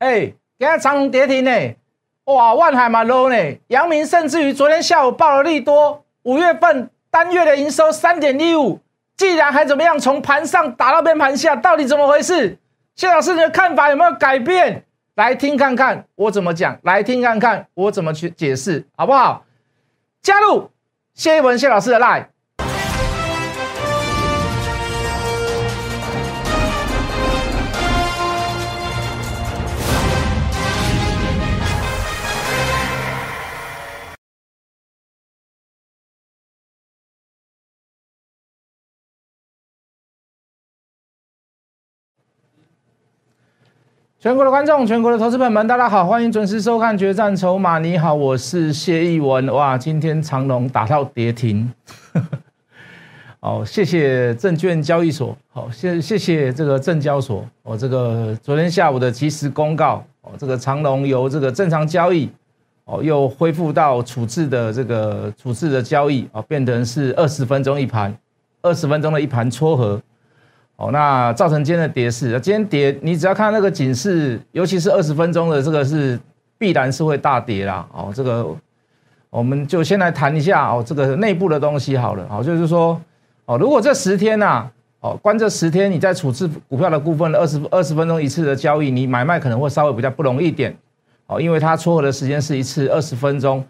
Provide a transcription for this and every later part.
哎，今天长虹跌停呢，哇，万海嘛 low 呢，阳明甚至于昨天下午报了利多，五月份单月的营收三点一五，既然还怎么样，从盘上打到边盘下，到底怎么回事？谢老师你的看法有没有改变？来听看看我怎么讲，来听看看我怎么去解释，好不好？加入谢一文谢老师的 line。全国的观众，全国的投资朋友们，大家好，欢迎准时收看《决战筹码》。你好，我是谢逸文。哇，今天长龙打到跌停，好，谢谢证券交易所，好，谢谢谢这个证交所，哦，这个昨天下午的及时公告，哦，这个长龙由这个正常交易，哦，又恢复到处置的这个处置的交易，哦，变成是二十分钟一盘，二十分钟的一盘撮合。哦，那造成今天的跌势。今天跌，你只要看那个警示，尤其是二十分钟的这个是必然是会大跌啦。哦，这个我们就先来谈一下哦，这个内部的东西好了。哦，就是说，哦，如果这十天呐，哦，关这十天，你在处置股票的部分二十二十分钟一次的交易，你买卖可能会稍微比较不容易一点。哦，因为它撮合的时间是一次二十分钟。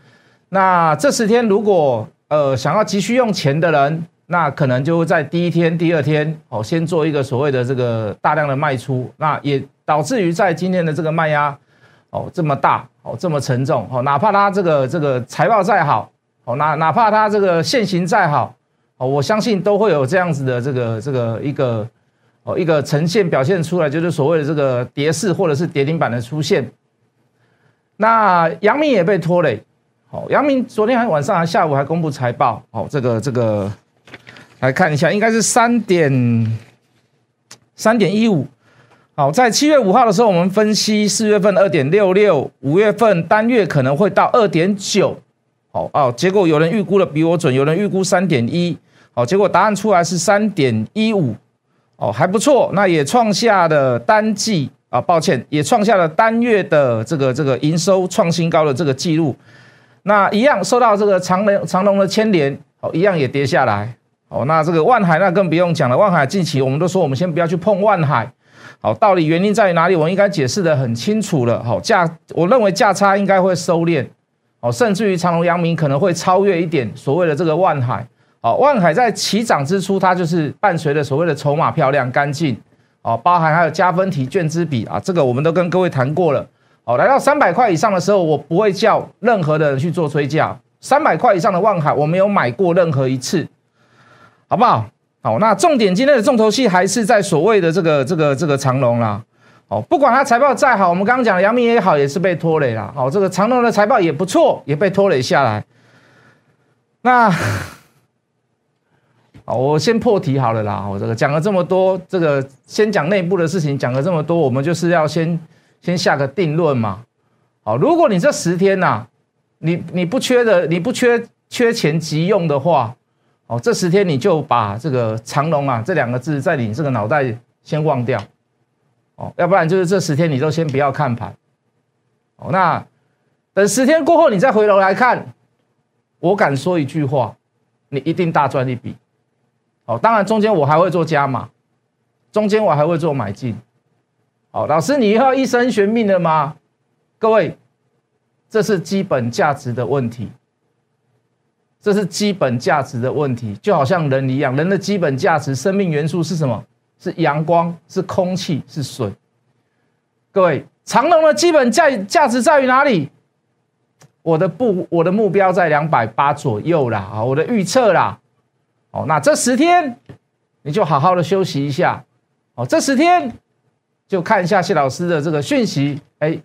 那这十天如果呃想要急需用钱的人，那可能就会在第一天、第二天哦，先做一个所谓的这个大量的卖出，那也导致于在今天的这个卖压哦这么大哦这么沉重哦，哪怕它这个这个财报再好哦，哪哪怕它这个现行再好哦，我相信都会有这样子的这个这个一个哦一个呈现表现出来，就是所谓的这个跌势或者是跌停板的出现。那阳明也被拖累，哦，阳明昨天还晚上还下午还公布财报，哦，这个这个。来看一下，应该是三点三点一五。好，在七月五号的时候，我们分析四月份二点六六，五月份单月可能会到二点九。好哦，结果有人预估的比我准，有人预估三点一。好，结果答案出来是三点一五。哦，还不错，那也创下了单季啊，抱歉，也创下了单月的这个这个营收创新高的这个记录。那一样受到这个长龙长龙的牵连，哦，一样也跌下来。哦，那这个万海那更不用讲了。万海近期我们都说，我们先不要去碰万海。好，到底原因在于哪里？我应该解释的很清楚了。好，价我认为价差应该会收敛。哦，甚至于长隆、阳明可能会超越一点所谓的这个万海。好，万海在起涨之初，它就是伴随着所谓的筹码漂亮、干净。哦，包含还有加分题、券之比啊，这个我们都跟各位谈过了。好，来到三百块以上的时候，我不会叫任何的人去做追价。三百块以上的万海，我没有买过任何一次。好不好？好，那重点今天的重头戏还是在所谓的这个这个这个长龙啦。哦，不管它财报再好，我们刚刚讲的阳明也好，也是被拖累了。好，这个长龙的财报也不错，也被拖累下来。那好，我先破题好了啦。我这个讲了这么多，这个先讲内部的事情，讲了这么多，我们就是要先先下个定论嘛。好，如果你这十天呐，你你不缺的，你不缺缺钱急用的话。哦，这十天你就把这个长龙啊这两个字在你这个脑袋先忘掉，哦，要不然就是这十天你都先不要看盘，哦，那等十天过后你再回头来看，我敢说一句话，你一定大赚一笔，哦，当然中间我还会做加码，中间我还会做买进，哦，老师你要一生悬命的吗？各位，这是基本价值的问题。这是基本价值的问题，就好像人一样，人的基本价值、生命元素是什么？是阳光，是空气，是水。各位，长隆的基本价价值在于哪里？我的不，我的目标在两百八左右啦，啊，我的预测啦。哦，那这十天你就好好的休息一下。哦，这十天就看一下谢老师的这个讯息，哎，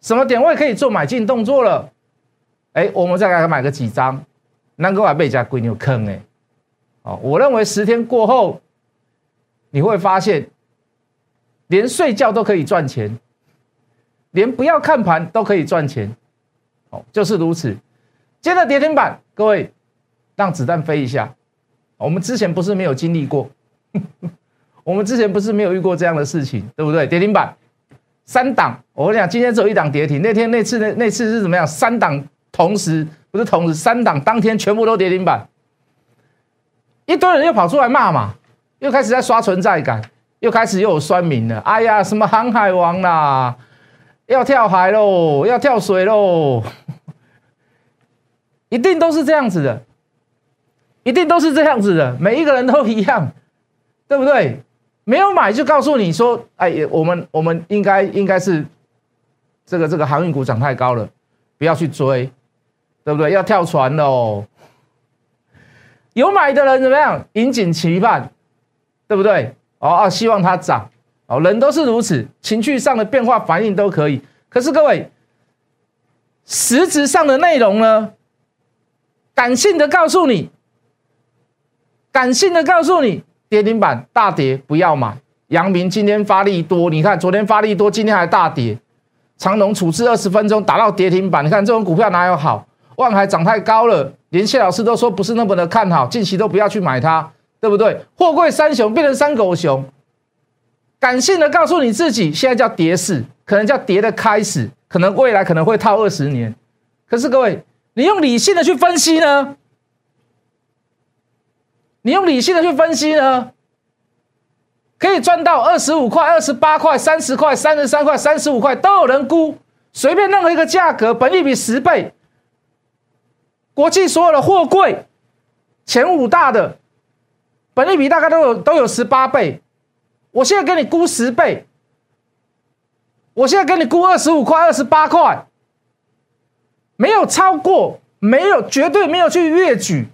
什么点位可以做买进动作了？哎，我们再来买个几张。能够把被家归牛坑哎，哦，我认为十天过后，你会发现，连睡觉都可以赚钱，连不要看盘都可以赚钱，哦，就是如此。接着跌停板，各位让子弹飞一下，我们之前不是没有经历过，我们之前不是没有遇过这样的事情，对不对？跌停板三档，我跟你讲，今天只有一档跌停。那天那次那那次是怎么样？三档同时不是同时，三档当天全部都跌停板，一堆人又跑出来骂嘛，又开始在刷存在感，又开始又有酸民了。哎呀，什么航海王啦，要跳海喽，要跳水喽，一定都是这样子的，一定都是这样子的，每一个人都一样，对不对？没有买就告诉你说，哎，我们我们应该应该是这个这个航运股涨太高了，不要去追，对不对？要跳船喽。有买的人怎么样？引颈期盼，对不对？哦啊，希望它涨。哦，人都是如此，情绪上的变化反应都可以。可是各位，实质上的内容呢？感性的告诉你，感性的告诉你。跌停板大跌不要买，阳明今天发力多，你看昨天发力多，今天还大跌。长隆处置二十分钟打到跌停板，你看这种股票哪有好？万海涨太高了，连谢老师都说不是那么的看好，近期都不要去买它，对不对？货柜三雄变成三狗熊，感性的告诉你自己，现在叫跌势，可能叫跌的开始，可能未来可能会套二十年。可是各位，你用理性的去分析呢？你用理性的去分析呢，可以赚到二十五块、二十八块、三十块、三十三块、三十五块，都有人估，随便任何一个价格，本利比十倍，国际所有的货柜前五大的本利比大概都有都有十八倍，我现在给你估十倍，我现在给你估二十五块、二十八块，没有超过，没有绝对没有去越举。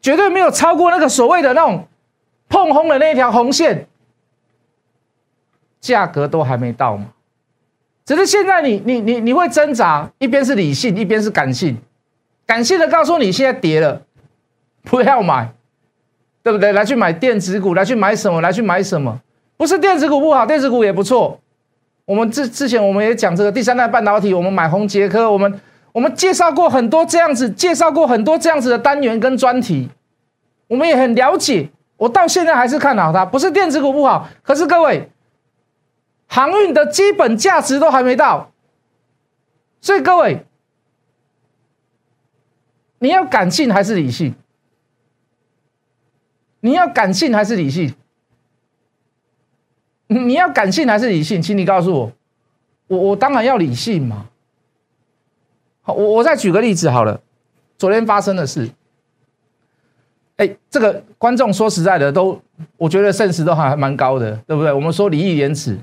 绝对没有超过那个所谓的那种碰红的那条红线，价格都还没到嘛。只是现在你你你你会挣扎，一边是理性，一边是感性。感性的告诉你现在跌了，不要买，对不对？来去买电子股，来去买什么？来去买什么？不是电子股不好，电子股也不错。我们之之前我们也讲这个第三代半导体，我们买宏杰科，我们。我们介绍过很多这样子，介绍过很多这样子的单元跟专题，我们也很了解。我到现在还是看好它，不是电子股不好，可是各位，航运的基本价值都还没到，所以各位，你要感性还是理性？你要感性还是理性？你要感性还是理性？请你告诉我，我我当然要理性嘛。好我我再举个例子好了，昨天发生的事，哎，这个观众说实在的，都我觉得现实都还蛮高的，对不对？我们说礼义廉耻，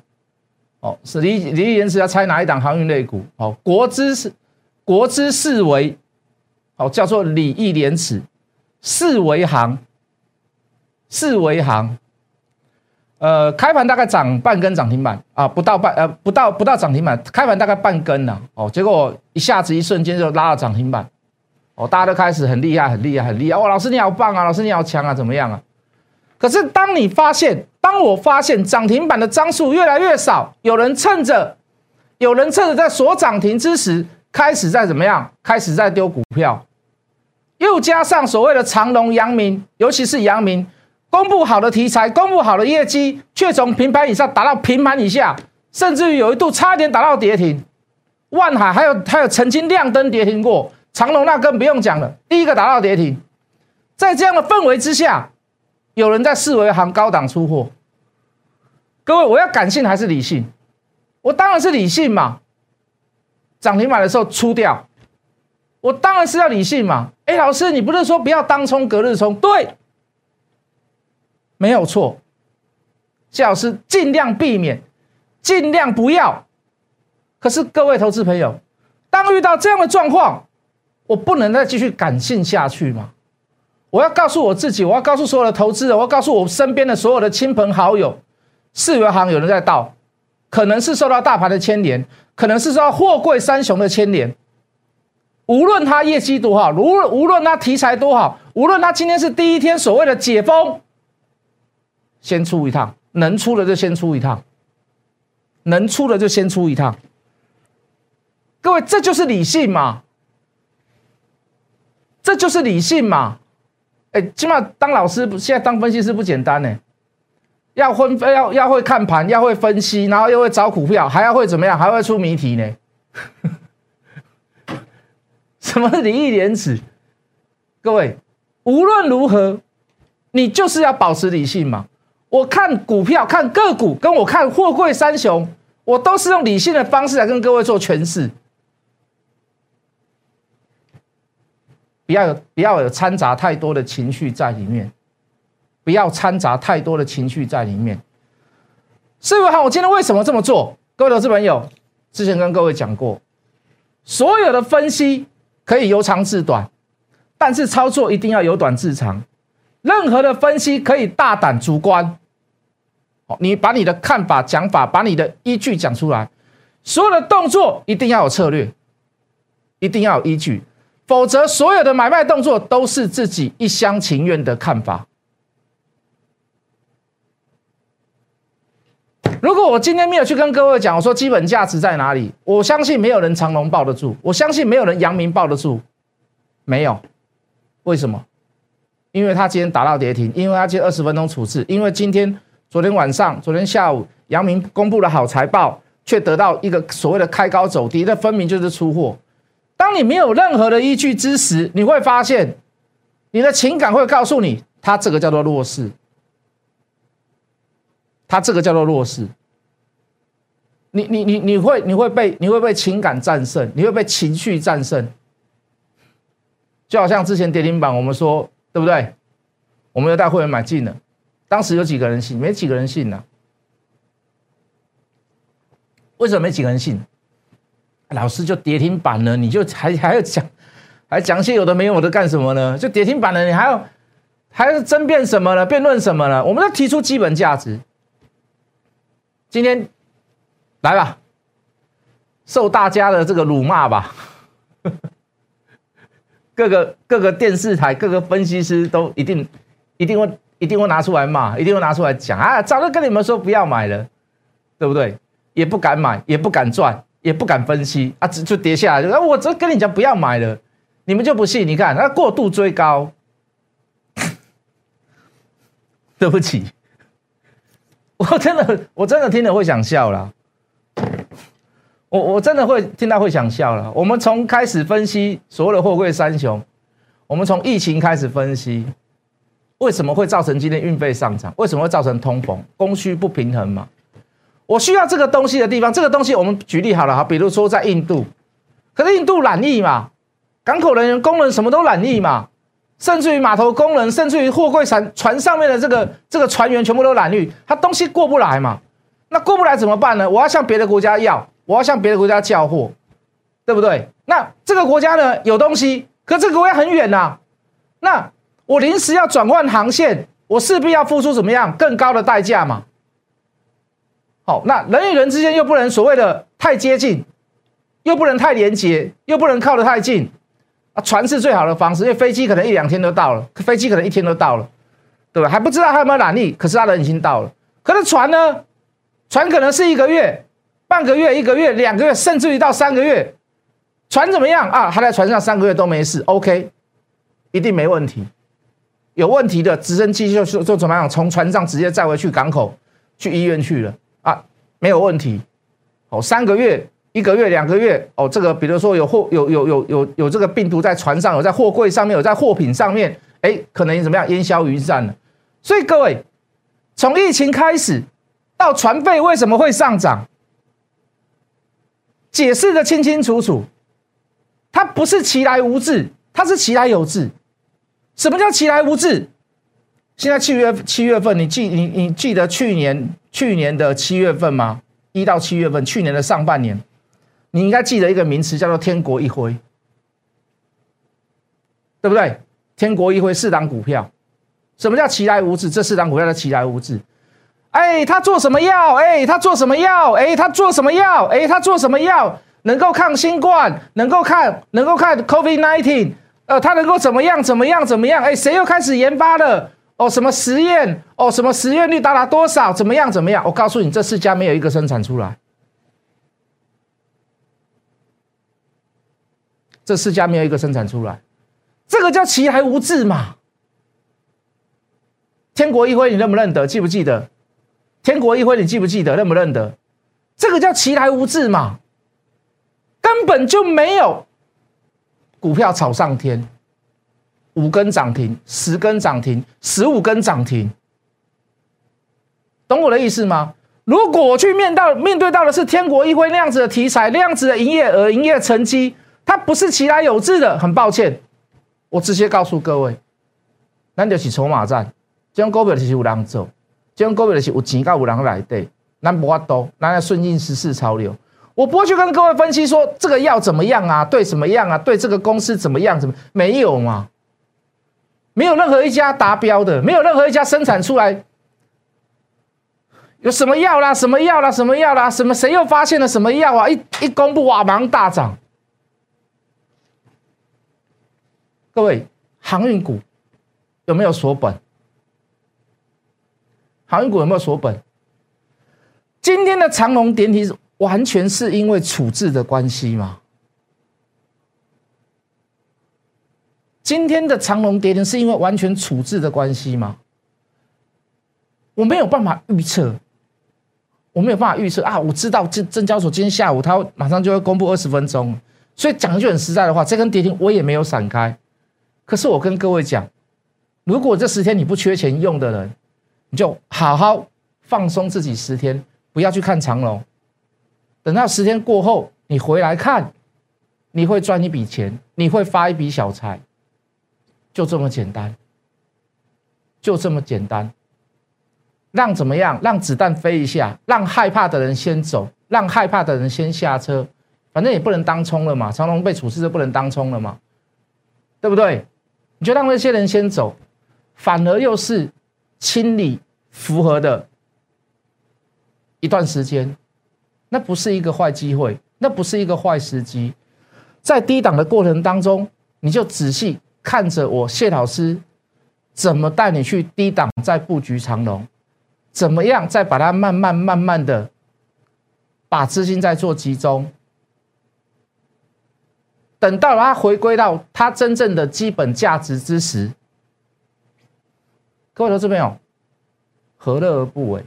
哦，是礼礼义廉耻要猜哪一档航运类股？哦，国之是国之四维，哦，叫做礼义廉耻，四维行，四维行。呃，开盘大概涨半根涨停板啊，不到半呃，不到不到涨停板，开盘大概半根呢，哦，结果一下子一瞬间就拉了涨停板，哦，大家都开始很厉害，很厉害，很厉害，哇，老师你好棒啊，老师你好强啊，怎么样啊？可是当你发现，当我发现涨停板的张数越来越少，有人趁着有人趁着在锁涨停之时，开始在怎么样，开始在丢股票，又加上所谓的长隆、阳明，尤其是阳明。公布好的题材，公布好的业绩，却从平盘以上打到平盘以下，甚至于有一度差点打到跌停。万海还有还有曾经亮灯跌停过，长隆那更不用讲了，第一个打到跌停。在这样的氛围之下，有人在四维行高档出货。各位，我要感性还是理性？我当然是理性嘛。涨停板的时候出掉，我当然是要理性嘛。哎，老师，你不是说不要当冲隔日冲？对。没有错，谢老师尽量避免，尽量不要。可是各位投资朋友，当遇到这样的状况，我不能再继续感性下去嘛？我要告诉我自己，我要告诉所有的投资人，我要告诉我身边的所有的亲朋好友，四维行有人在倒，可能是受到大盘的牵连，可能是受到货柜三雄的牵连。无论他业绩多好，无论无论他题材多好，无论他今天是第一天所谓的解封。先出一趟，能出的就先出一趟，能出的就先出一趟。各位，这就是理性嘛？这就是理性嘛？哎，起码当老师，现在当分析师不简单呢。要分要要会看盘，要会分析，然后又会找股票，还要会怎么样？还会出谜题呢？什么是理义廉耻？各位，无论如何，你就是要保持理性嘛。我看股票、看个股，跟我看货柜三雄，我都是用理性的方式来跟各位做诠释。不要有不要有掺杂太多的情绪在里面，不要掺杂太多的情绪在里面。师傅好，我今天为什么这么做？各位投资朋友，之前跟各位讲过，所有的分析可以由长至短，但是操作一定要由短至长。任何的分析可以大胆主观，好，你把你的看法、讲法，把你的依据讲出来。所有的动作一定要有策略，一定要有依据。否则，所有的买卖动作都是自己一厢情愿的看法。如果我今天没有去跟各位讲，我说基本价值在哪里，我相信没有人长隆抱得住，我相信没有人阳明抱得住，没有。为什么？因为他今天打到跌停，因为他今二十分钟处置，因为今天昨天晚上、昨天下午，阳明公布了好财报，却得到一个所谓的开高走低，那分明就是出货。当你没有任何的依据之时，你会发现，你的情感会告诉你，他这个叫做弱势，他这个叫做弱势。你你你你会你会被你会被情感战胜，你会被情绪战胜，就好像之前跌停板，我们说对不对？我们有带会员买进了，当时有几个人信？没几个人信呢？为什么没几个人信？老师就跌停板了，你就还还要讲，还讲些有的没有的干什么呢？就跌停板了，你还要还要争辩什么呢？辩论什么呢？我们要提出基本价值。今天来吧，受大家的这个辱骂吧，各个各个电视台、各个分析师都一定一定会一定会拿出来骂，一定会拿出来讲啊！早就跟你们说不要买了，对不对？也不敢买，也不敢赚。也不敢分析啊，就就跌下来。啊，我这跟你讲不要买了，你们就不信？你看，那过度追高，对不起，我真的我真的听了会想笑了。我我真的会听到会想笑了。我们从开始分析所有的货柜三雄，我们从疫情开始分析，为什么会造成今天运费上涨？为什么会造成通膨？供需不平衡嘛？我需要这个东西的地方，这个东西我们举例好了哈，比如说在印度，可是印度懒意嘛，港口人员、工人什么都懒意嘛，甚至于码头工人，甚至于货柜船船上面的这个这个船员全部都染绿，他东西过不来嘛，那过不来怎么办呢？我要向别的国家要，我要向别的国家叫货，对不对？那这个国家呢有东西，可这个国家很远呐，那我临时要转换航线，我势必要付出怎么样更高的代价嘛？好，那人与人之间又不能所谓的太接近，又不能太连接，又不能靠得太近啊。船是最好的方式，因为飞机可能一两天都到了，飞机可能一天都到了，对吧？还不知道他有没有染力，可是他人已经到了。可是船呢？船可能是一个月、半个月、一个月、两个月，甚至于到三个月。船怎么样啊？他在船上三个月都没事，OK，一定没问题。有问题的直升机就就就怎么样？从船上直接载回去港口，去医院去了啊。没有问题，哦，三个月、一个月、两个月，哦，这个比如说有货有有有有有这个病毒在船上，有在货柜上面，有在货品上面，哎，可能怎么样烟消云散了。所以各位，从疫情开始到船费为什么会上涨，解释的清清楚楚，它不是其来无自，它是其来有自。什么叫其来无自？现在七月七月份，你记你你记得去年去年的七月份吗？一到七月份，去年的上半年，你应该记得一个名词叫做“天国一挥”，对不对？天国一挥四档股票，什么叫奇来无字？这四档股票叫奇来无字。哎，他做什么药？哎，他做什么药？哎，他做什么药？哎，他做什么药？能够抗新冠，能够看能够看 COVID nineteen，呃，他能够怎么样？怎么样？怎么样？哎，谁又开始研发了？哦，什么实验？哦，什么实验率达到多少？怎么样？怎么样？我告诉你，这四家没有一个生产出来。这四家没有一个生产出来，这个叫奇来无志嘛？天国一辉，你认不认得？记不记得？天国一辉，你记不记得？认不认得？这个叫奇来无志嘛，根本就没有股票炒上天，五根涨停，十根涨停，十五根涨停，懂我的意思吗？如果我去面到面对到的是天国一辉那样子的题材，那样子的营业额、营业成绩，它不是其来有志的，很抱歉，我直接告诉各位，咱就是筹码战，这种股票就是有人做，这种股票就是有钱到有人来对，咱不法多，咱要顺应时势潮流。我不会去跟各位分析说这个药怎么样啊，对什么样啊，对这个公司怎么样，怎么没有嘛？没有任何一家达标的，没有任何一家生产出来。有什么药啦？什么药啦？什么药啦？什么？谁又发现了什么药啊？一一公布哇，马上大涨。各位，航运股有没有锁本？航运股有没有锁本？今天的长龙点题完全是因为处置的关系吗？今天的长龙跌停是因为完全处置的关系吗？我没有办法预测。我没有办法预测啊！我知道证证交所今天下午它马上就会公布二十分钟，所以讲一句很实在的话，这根跌停我也没有闪开。可是我跟各位讲，如果这十天你不缺钱用的人，你就好好放松自己十天，不要去看长龙。等到十天过后，你回来看，你会赚一笔钱，你会发一笔小财，就这么简单，就这么简单。让怎么样？让子弹飞一下，让害怕的人先走，让害怕的人先下车，反正也不能当冲了嘛。长龙被处置就不能当冲了嘛，对不对？你就让那些人先走，反而又是清理符合的一段时间，那不是一个坏机会，那不是一个坏时机。在低档的过程当中，你就仔细看着我谢老师怎么带你去低档再布局长龙。怎么样？再把它慢慢、慢慢的把资金再做集中，等到它回归到它真正的基本价值之时，各位投资朋友，何乐而不为？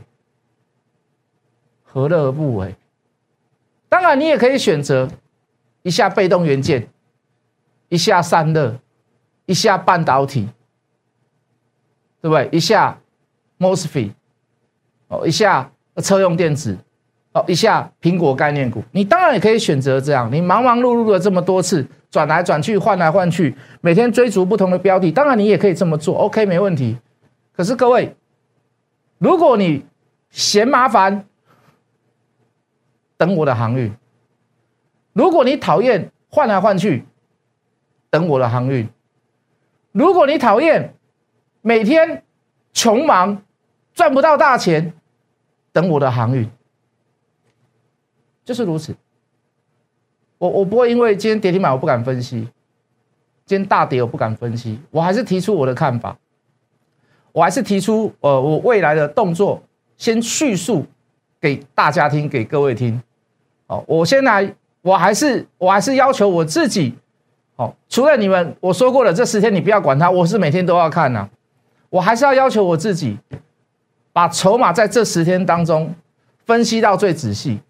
何乐而不为？当然，你也可以选择一下被动元件，一下散热，一下半导体，对不对？一下 mosfet。哦，一下车用电子，一下苹果概念股，你当然也可以选择这样。你忙忙碌碌的这么多次转来转去、换来换去，每天追逐不同的标的，当然你也可以这么做，OK，没问题。可是各位，如果你嫌麻烦，等我的航运；如果你讨厌换来换去，等我的航运；如果你讨厌每天穷忙赚不到大钱。等我的航运，就是如此。我我不会因为今天跌停板我不敢分析，今天大跌我不敢分析，我还是提出我的看法，我还是提出呃我未来的动作，先叙述给大家听，给各位听。哦，我先来，我还是我还是要求我自己，哦，除了你们我说过了，这十天你不要管它，我是每天都要看呐，我还是要要求我自己。把筹码在这十天当中分析到最仔细，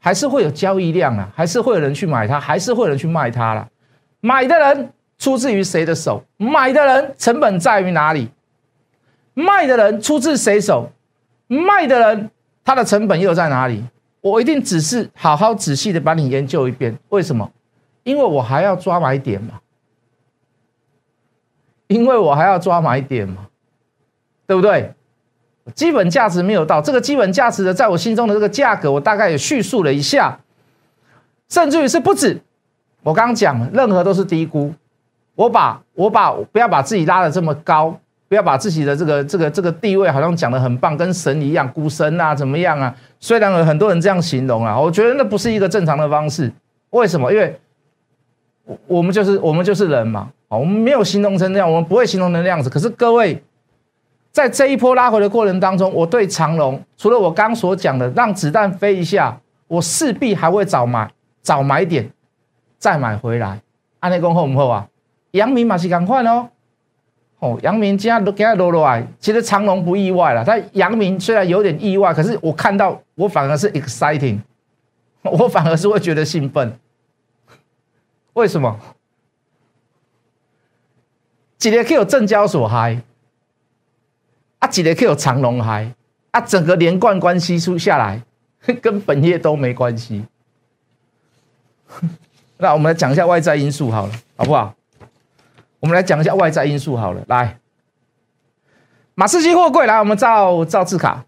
还是会有交易量啊，还是会有人去买它，还是会有人去卖它了。买的人出自于谁的手？买的人成本在于哪里？卖的人出自谁手？卖的人他的成本又在哪里？我一定只是好好仔细的把你研究一遍。为什么？因为我还要抓买点嘛。因为我还要抓买点嘛，对不对？基本价值没有到，这个基本价值的，在我心中的这个价格，我大概也叙述了一下，甚至于是不止。我刚刚讲，任何都是低估。我把我把不要把自己拉的这么高，不要把自己的这个这个这个地位好像讲的很棒，跟神一样，股神啊怎么样啊？虽然有很多人这样形容啊，我觉得那不是一个正常的方式。为什么？因为我我们就是我们就是人嘛，我们没有形容成那样，我们不会形容成那样子。可是各位。在这一波拉回的过程当中，我对长龙除了我刚所讲的让子弹飞一下，我势必还会找买找买点，再买回来。安内公后唔后啊？阳明马是赶快哦，哦，阳明今天都给它落落来，其实长隆不意外了。但阳明虽然有点意外，可是我看到我反而是 exciting，我反而是会觉得兴奋。为什么？今天可以有证交所嗨，啊，几年可以有长龙嗨，啊，整个连贯关系出下来，跟本业都没关系。那我们来讲一下外在因素好了，好不好？我们来讲一下外在因素好了，来，马士基货柜来，我们照照字卡。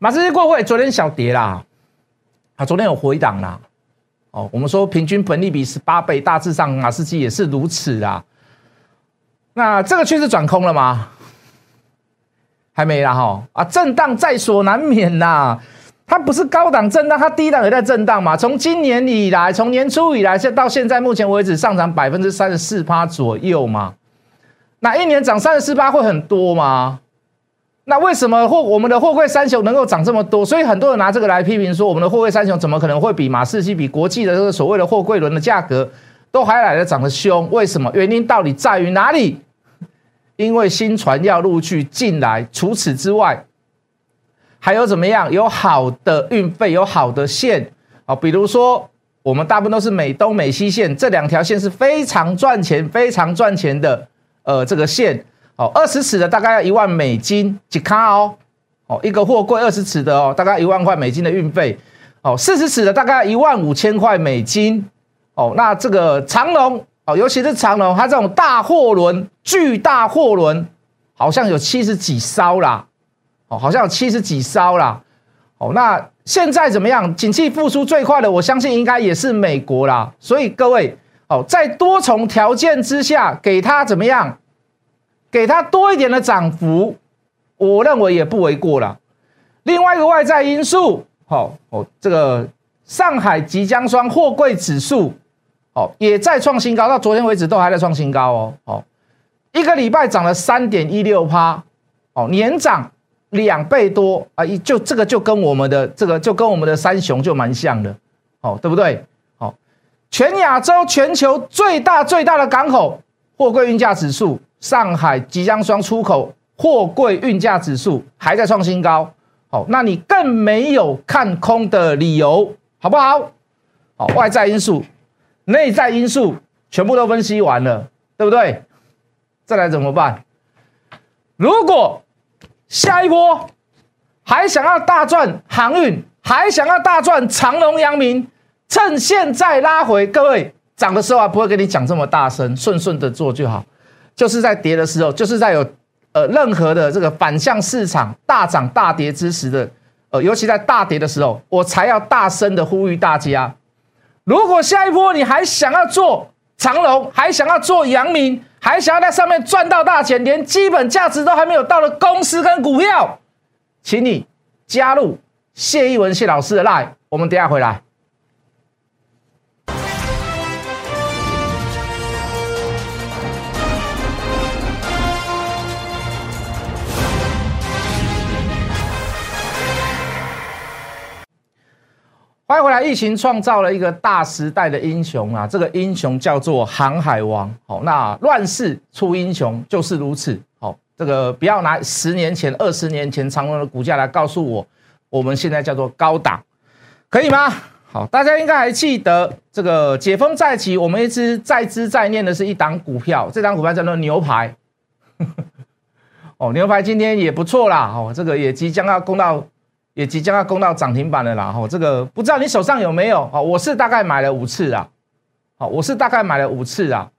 马士基货柜昨天小跌啦，啊，昨天有回档啦，哦，我们说平均本利比十八倍，大致上马士基也是如此啦。那这个趋势转空了吗？还没啦哈，啊，震荡在所难免呐。它不是高档震荡，它低档也在震荡嘛。从今年以来，从年初以来，现到现在目前为止，上涨百分之三十四趴左右嘛。那一年涨三十四趴会很多吗？那为什么货我们的货柜三雄能够涨这么多？所以很多人拿这个来批评说，我们的货柜三雄怎么可能会比马士基、比国际的这个所谓的货柜轮的价格都还来的涨得凶？为什么？原因到底在于哪里？因为新船要陆续进来，除此之外。还有怎么样？有好的运费，有好的线啊，比如说我们大部分都是美东、美西线这两条线是非常赚钱、非常赚钱的。呃，这个线哦，二十尺的大概要一万美金几卡哦，哦，一个货柜二十尺的哦，大概一万块美金的运费哦，四十尺的大概一万五千块美金哦。那这个长龙哦，尤其是长龙，它这种大货轮、巨大货轮，好像有七十几艘啦。哦，好像有七十几艘啦。哦，那现在怎么样？景气复苏最快的，我相信应该也是美国啦。所以各位，哦，在多重条件之下，给它怎么样？给它多一点的涨幅，我认为也不为过了。另外一个外在因素，好，哦，这个上海即将双货柜指数，哦，也在创新高，到昨天为止都还在创新高哦。哦，一个礼拜涨了三点一六趴，哦，年涨。两倍多啊！一就这个就跟我们的这个就跟我们的三雄就蛮像的，哦，对不对？哦，全亚洲全球最大最大的港口货柜运价指数，上海即将双出口货柜运价指数还在创新高，哦，那你更没有看空的理由，好不好？好，外在因素、内在因素全部都分析完了，对不对？再来怎么办？如果下一波还想要大赚航运，还想要大赚长隆、阳明，趁现在拉回，各位涨的时候啊，不会跟你讲这么大声，顺顺的做就好。就是在跌的时候，就是在有呃任何的这个反向市场大涨大跌之时的，呃，尤其在大跌的时候，我才要大声的呼吁大家：如果下一波你还想要做长龙，还想要做阳明。还想要在上面赚到大钱，连基本价值都还没有到的公司跟股票，请你加入谢一文谢老师的 line，我们等下回来。来！疫情创造了一个大时代的英雄啊，这个英雄叫做航海王。好，那乱世出英雄就是如此。好，这个不要拿十年前、二十年前长隆的股价来告诉我，我们现在叫做高档，可以吗？好，大家应该还记得这个解封再起，我们一直在之在念的是一档股票，这档股票叫做牛排。哦，牛排今天也不错啦。哦，这个也即将要攻到。也即将要攻到涨停板了啦！哈，这个不知道你手上有没有？哦，我是大概买了五次啊，哦，我是大概买了五次啊，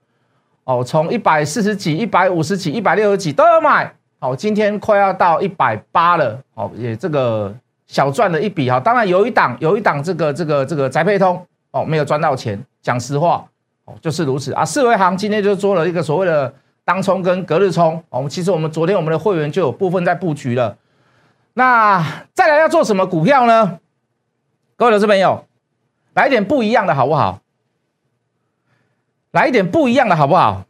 哦，从一百四十几、一百五十几、一百六十几都有买，哦，今天快要到一百八了，哦，也这个小赚了一笔哈。当然有一档有一档这个这个这个宅配通哦，没有赚到钱，讲实话哦，就是如此啊。四维行今天就做了一个所谓的当冲跟隔日冲，我们其实我们昨天我们的会员就有部分在布局了。那再来要做什么股票呢？各位投资朋友，来一点不一样的好不好？来一点不一样的好不好？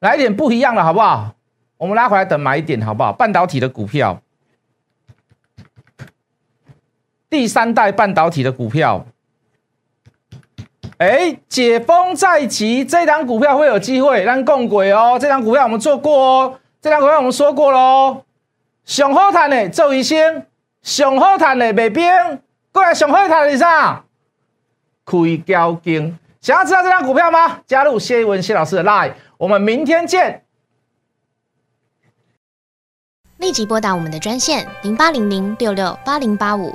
来一点不一样的好不好？我们拉回来等买一点好不好？半导体的股票，第三代半导体的股票哎，解封在即，这档股票会有机会让共轨哦。这档股票我们做过哦，这档股票我们说过喽。上好谈的周医生，上好谈的卖冰，过来上好谈的啥？开交金。想要知道这张股票吗？加入谢一文谢老师的 Line，我们明天见。立即拨打我们的专线零八零零六六八零八五。